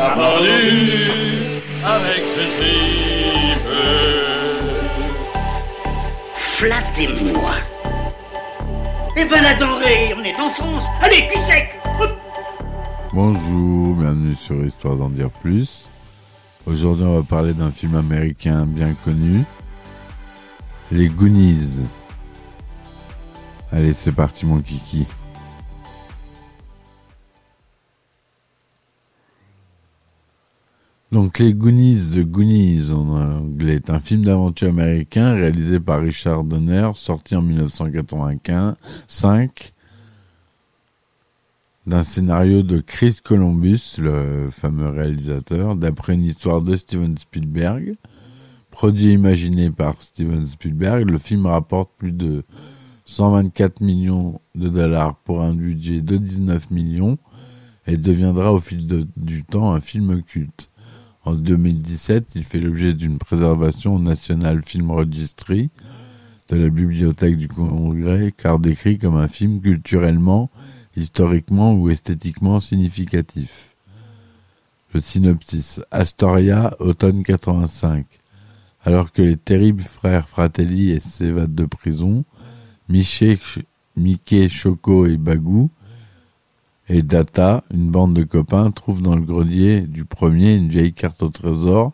Vendu avec ce tripe. Flattez-moi. Eh ben la denrée, on est en France. Allez, cul sec Bonjour, bienvenue sur Histoire d'en dire plus. Aujourd'hui, on va parler d'un film américain bien connu, Les Goonies. Allez, c'est parti mon kiki. Donc Les Goonies, The Goonies en anglais, est un film d'aventure américain réalisé par Richard Donner, sorti en 1995 d'un scénario de Chris Columbus, le fameux réalisateur, d'après une histoire de Steven Spielberg. Produit imaginé par Steven Spielberg, le film rapporte plus de 124 millions de dollars pour un budget de 19 millions et deviendra au fil du temps un film culte. En 2017, il fait l'objet d'une préservation au National Film Registry de la Bibliothèque du Congrès, car décrit comme un film culturellement historiquement ou esthétiquement significatif. Le synopsis. Astoria, automne 85. Alors que les terribles frères Fratelli s'évadent de prison, Miché, Ch- Mickey, Choco et Bagou et Data, une bande de copains, trouvent dans le grenier du premier une vieille carte au trésor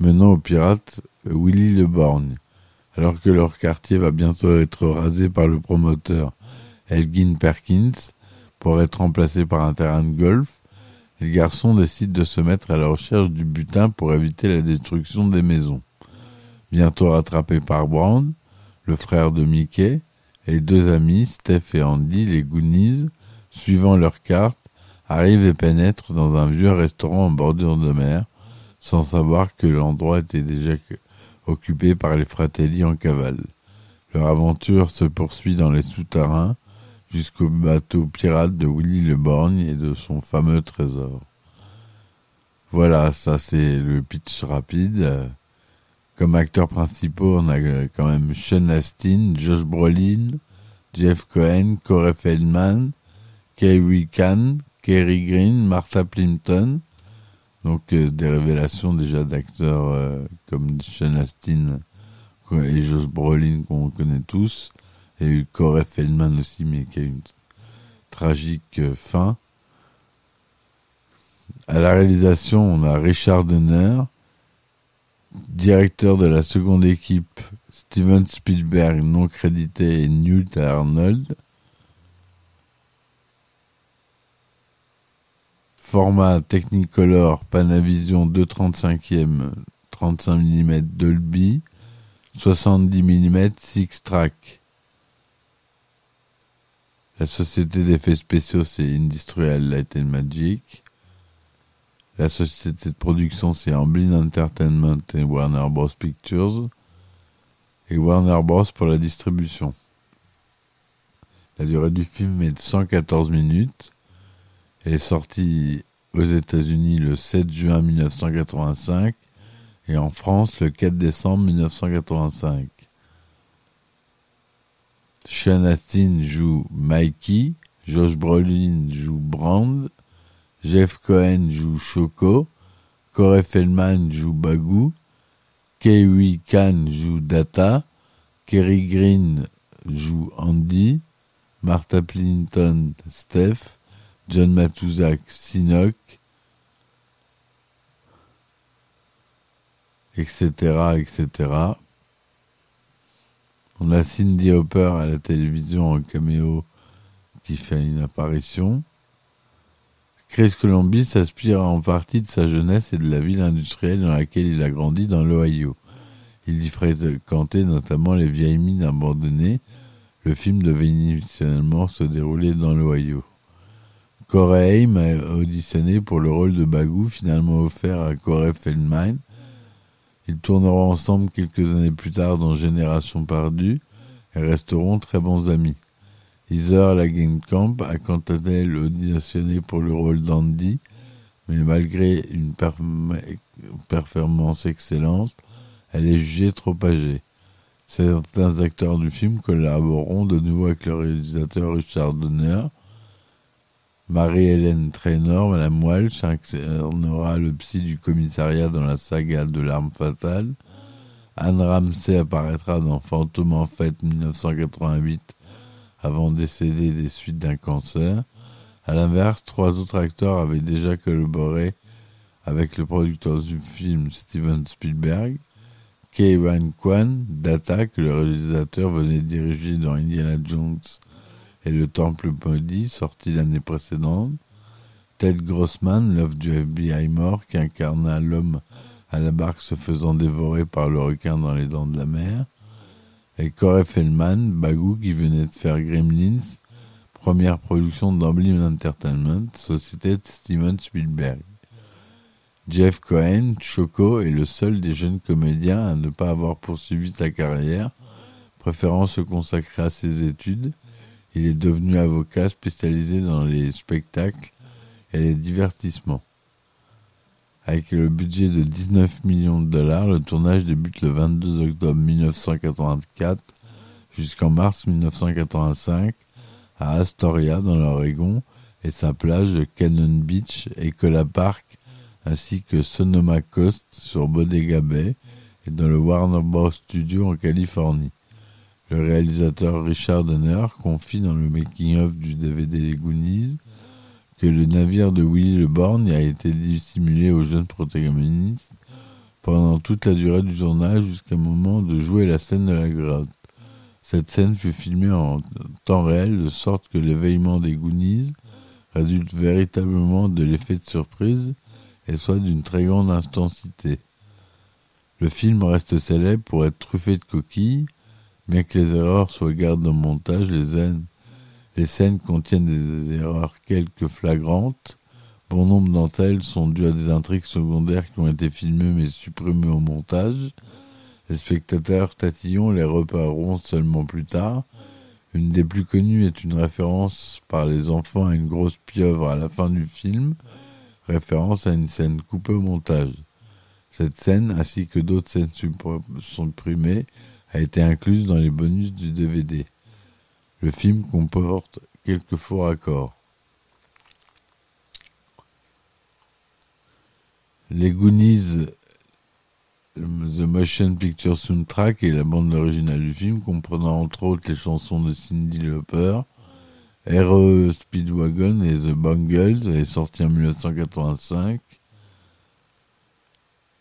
menant au pirate Willy le Borgne. Alors que leur quartier va bientôt être rasé par le promoteur Elgin Perkins pour être remplacé par un terrain de golf, les garçons décident de se mettre à la recherche du butin pour éviter la destruction des maisons. Bientôt rattrapés par Brown, le frère de Mickey, et deux amis, Steph et Andy, les Goonies, suivant leur carte, arrivent et pénètrent dans un vieux restaurant en bordure de mer, sans savoir que l'endroit était déjà occupé par les Fratelli en cavale. Leur aventure se poursuit dans les souterrains, jusqu'au bateau pirate de Willy le Borgne et de son fameux trésor. Voilà, ça c'est le pitch rapide. Comme acteurs principaux, on a euh, quand même Sean Astin, Josh Brolin, Jeff Cohen, Corey Feldman, Kerry Khan, Kerry Green, Martha Plimpton. Donc euh, des révélations déjà d'acteurs euh, comme Sean Astin et Josh Brolin qu'on connaît tous et eu Corey Feldman aussi, mais qui a une tragique euh, fin. À la réalisation, on a Richard Donner, directeur de la seconde équipe, Steven Spielberg, non crédité, et Newt Arnold. Format Technicolor Panavision 235e 35 mm Dolby 70 mm Six Track. La société d'effets spéciaux, c'est Industrial Light and Magic. La société de production, c'est Amblin Entertainment et Warner Bros. Pictures. Et Warner Bros. pour la distribution. La durée du film est de 114 minutes. Est sortie aux États-Unis le 7 juin 1985 et en France le 4 décembre 1985. Sean Astin joue Mikey, Josh Brolin joue Brand, Jeff Cohen joue Choco, Corey Feldman joue Bagou, Kerry Khan joue Data, Kerry Green joue Andy, Martha Plimpton Steph, John Matuzak Sinok, etc., etc. On a Cindy Hopper à la télévision en caméo qui fait une apparition. Chris Columbus s'inspire en partie de sa jeunesse et de la ville industrielle dans laquelle il a grandi dans l'Ohio. Il y fréquentait notamment les vieilles mines abandonnées. Le film devait initialement se dérouler dans l'Ohio. Corey Haim a auditionné pour le rôle de Bagou, finalement offert à Corey Feldman. Ils tourneront ensemble quelques années plus tard dans Génération perdue et resteront très bons amis. Heather Langenkamp a quant à elle auditionné pour le rôle d'Andy, mais malgré une performance excellente, elle est jugée trop âgée. Certains acteurs du film collaboreront de nouveau avec le réalisateur Richard Donner. Marie-Hélène Trainor, Madame Walsh, incarnera le psy du commissariat dans la saga de l'arme fatale. Anne Ramsey apparaîtra dans Fantôme en fête 1988 avant de décéder des suites d'un cancer. À l'inverse, trois autres acteurs avaient déjà collaboré avec le producteur du film Steven Spielberg. Kei-Wan Kwan, Data, que le réalisateur venait diriger dans Indiana Jones et le Temple maudit, sorti l'année précédente. Ted Grossman, l'œuvre du FBI qui incarna l'homme à la barque se faisant dévorer par le requin dans les dents de la mer. Et Corey Feldman, Bagou, qui venait de faire Gremlins, première production d'Amblin Entertainment, société de Steven Spielberg. Jeff Cohen, Choco, est le seul des jeunes comédiens à ne pas avoir poursuivi sa carrière, préférant se consacrer à ses études. Il est devenu avocat spécialisé dans les spectacles et les divertissements. Avec le budget de 19 millions de dollars, le tournage débute le 22 octobre 1984 jusqu'en mars 1985 à Astoria dans l'Oregon et sa plage de Cannon Beach et Cola Park ainsi que Sonoma Coast sur Bodega Bay et dans le Warner Bros. Studio en Californie. Le réalisateur Richard Donner confie dans le making-of du DVD Les Goonies que le navire de Willy Le Borgne a été dissimulé aux jeunes protagonistes pendant toute la durée du tournage jusqu'au moment de jouer la scène de la grotte. Cette scène fut filmée en temps réel de sorte que l'éveillement des Goonies résulte véritablement de l'effet de surprise et soit d'une très grande intensité. Le film reste célèbre pour être truffé de coquilles, bien que les erreurs soient gardées au montage, les scènes, les scènes contiennent des erreurs quelques flagrantes. Bon nombre d'entre elles sont dues à des intrigues secondaires qui ont été filmées mais supprimées au montage. Les spectateurs tatillons les repareront seulement plus tard. Une des plus connues est une référence par les enfants à une grosse pieuvre à la fin du film, référence à une scène coupée au montage. Cette scène, ainsi que d'autres scènes supprimées, a été incluse dans les bonus du DVD. Le film comporte quelques faux raccords. Les Goonies, The Motion Picture Soundtrack et la bande originale du film, comprenant entre autres les chansons de Cindy Lauper, RE Speedwagon et The Bungles est sorti en 1985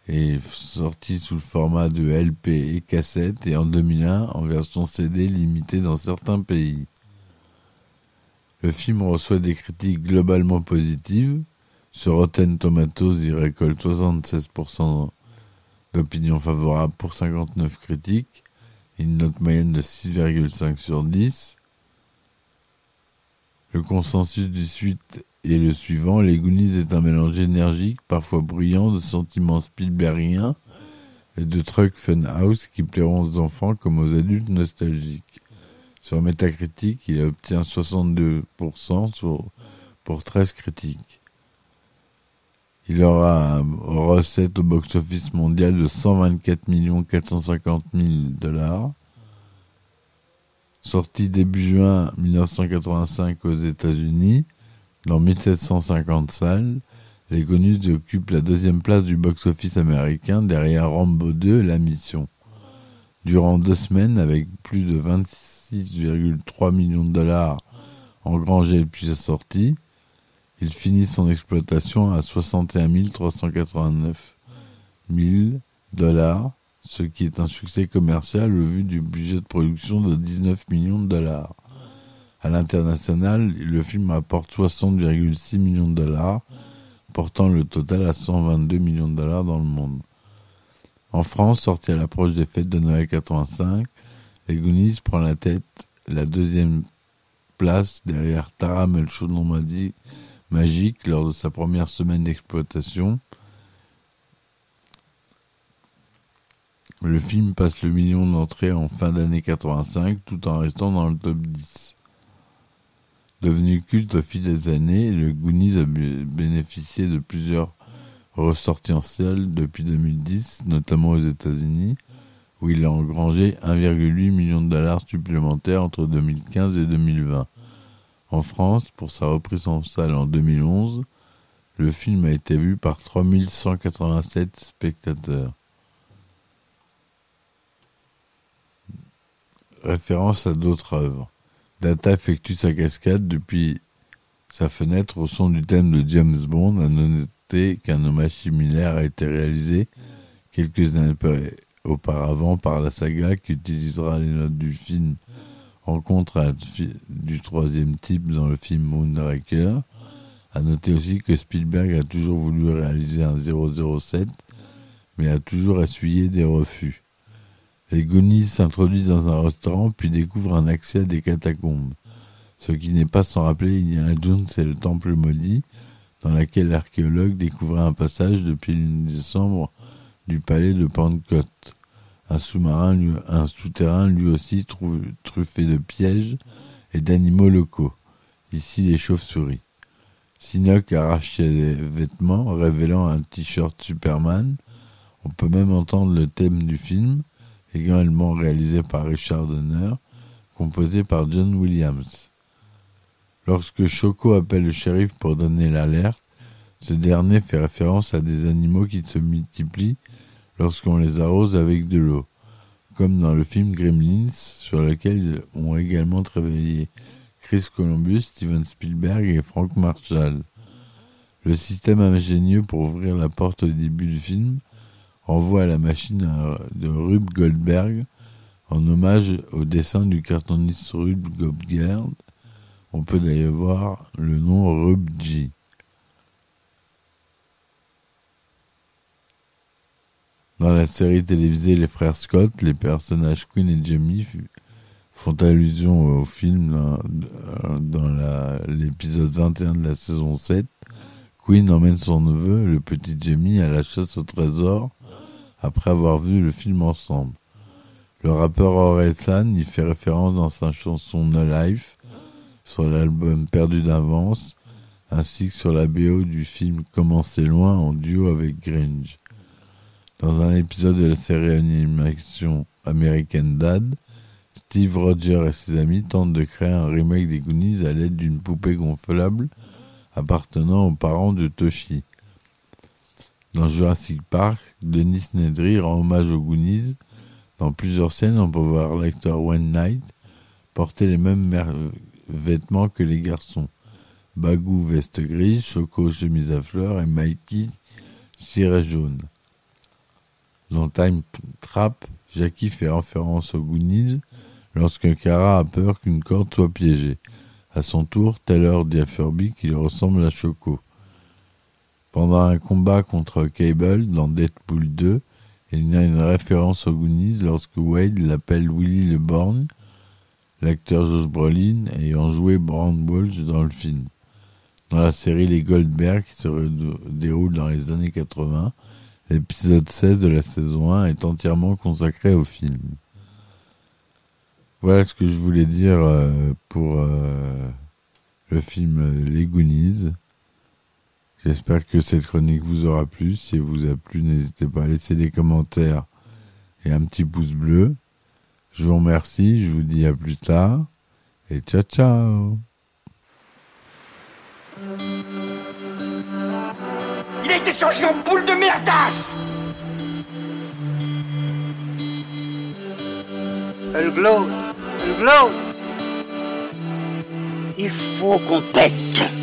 et sorti sous le format de LP et cassette et en 2001 en version CD limitée dans certains pays. Le film reçoit des critiques globalement positives. Sur Rotten Tomatoes, il récolte 76% d'opinions favorables pour 59 critiques, une note moyenne de 6,5 sur 10. Le consensus du suite est le suivant. Les Goonies est un mélange énergique, parfois brillant, de sentiments Spielbergiens et de trucs funhouse qui plairont aux enfants comme aux adultes nostalgiques. Sur Metacritic, il obtient 62% sur, pour 13 critiques. Il aura une recette au box-office mondial de 124 450 000 dollars Sorti début juin 1985 aux États-Unis, dans 1750 salles, les Gonus occupent la deuxième place du box-office américain derrière Rambo 2 La Mission. Durant deux semaines, avec plus de 26,3 millions de dollars engrangés depuis sa sortie, il finit son exploitation à 61 389 000 dollars ce qui est un succès commercial au vu du budget de production de 19 millions de dollars. À l'international, le film apporte 60,6 millions de dollars, portant le total à 122 millions de dollars dans le monde. En France, sorti à l'approche des fêtes de Noël 85, Les Goonies prend la tête, la deuxième place derrière Taram El Normandie magique lors de sa première semaine d'exploitation. Le film passe le million d'entrées en fin d'année 85 tout en restant dans le top 10. Devenu culte au fil des années, le Goonies a bénéficié de plusieurs ressorties en salle depuis 2010, notamment aux États-Unis, où il a engrangé 1,8 million de dollars supplémentaires entre 2015 et 2020. En France, pour sa reprise en salle en 2011, le film a été vu par 3187 spectateurs. Référence à d'autres œuvres. Data effectue sa cascade depuis sa fenêtre au son du thème de James Bond. À noter qu'un hommage similaire a été réalisé quelques années auparavant par la saga qui utilisera les notes du film Rencontre du troisième type dans le film Moonraker. À noter aussi que Spielberg a toujours voulu réaliser un 007, mais a toujours essuyé des refus. Les Goonies s'introduisent dans un restaurant puis découvrent un accès à des catacombes. Ce qui n'est pas sans rappeler Indiana Jones et le Temple maudit, dans laquelle l'archéologue découvrait un passage depuis le décembre du palais de Pentecôte. Un sous-marin, un souterrain lui aussi truffé de pièges et d'animaux locaux. Ici les chauves-souris. Sinoc arrache ses vêtements, révélant un t-shirt Superman. On peut même entendre le thème du film également réalisé par Richard Donner, composé par John Williams. Lorsque Choco appelle le shérif pour donner l'alerte, ce dernier fait référence à des animaux qui se multiplient lorsqu'on les arrose avec de l'eau, comme dans le film Gremlins, sur lequel ont également travaillé Chris Columbus, Steven Spielberg et Frank Marshall. Le système ingénieux pour ouvrir la porte au début du film renvoie à la machine de Rube Goldberg en hommage au dessin du cartoniste Rube Goldberg. On peut d'ailleurs voir le nom Rube G. Dans la série télévisée Les Frères Scott, les personnages Quinn et Jamie font allusion au film dans, l'épisode 21 de la saison 7. Quinn emmène son neveu, le petit Jamie, à la chasse au trésor après avoir vu le film ensemble. Le rappeur Orelsan y fait référence dans sa chanson No Life sur l'album Perdu d'avance ainsi que sur la BO du film Commencer loin en duo avec Gringe. Dans un épisode de la série animation American Dad, Steve Rogers et ses amis tentent de créer un remake des Goonies à l'aide d'une poupée gonflable appartenant aux parents de Toshi. Dans Jurassic Park, Denis Nedry rend hommage aux Goonies. Dans plusieurs scènes, on peut voir l'acteur Wayne Knight porter les mêmes vêtements que les garçons. Bagou veste grise, Choco chemise à fleurs et Mikey ciret jaune. Dans Time Trap, Jackie fait référence aux Goonies lorsque Kara a peur qu'une corde soit piégée. À son tour, Taylor dit à Furby qu'il ressemble à Choco. Pendant un combat contre Cable dans Deadpool 2, il y a une référence aux Goonies lorsque Wade l'appelle Willy le Borgne, l'acteur Josh Brolin ayant joué Brown Walsh dans le film. Dans la série Les Goldberg qui se déroule dans les années 80, l'épisode 16 de la saison 1 est entièrement consacré au film. Voilà ce que je voulais dire euh, pour euh, le film Les Goonies. J'espère que cette chronique vous aura plu. Si elle vous a plu, n'hésitez pas à laisser des commentaires et un petit pouce bleu. Je vous remercie, je vous dis à plus tard. Et ciao ciao. Il a été changé en poule de merdasse Elle glow. Elle glow. Il faut qu'on pète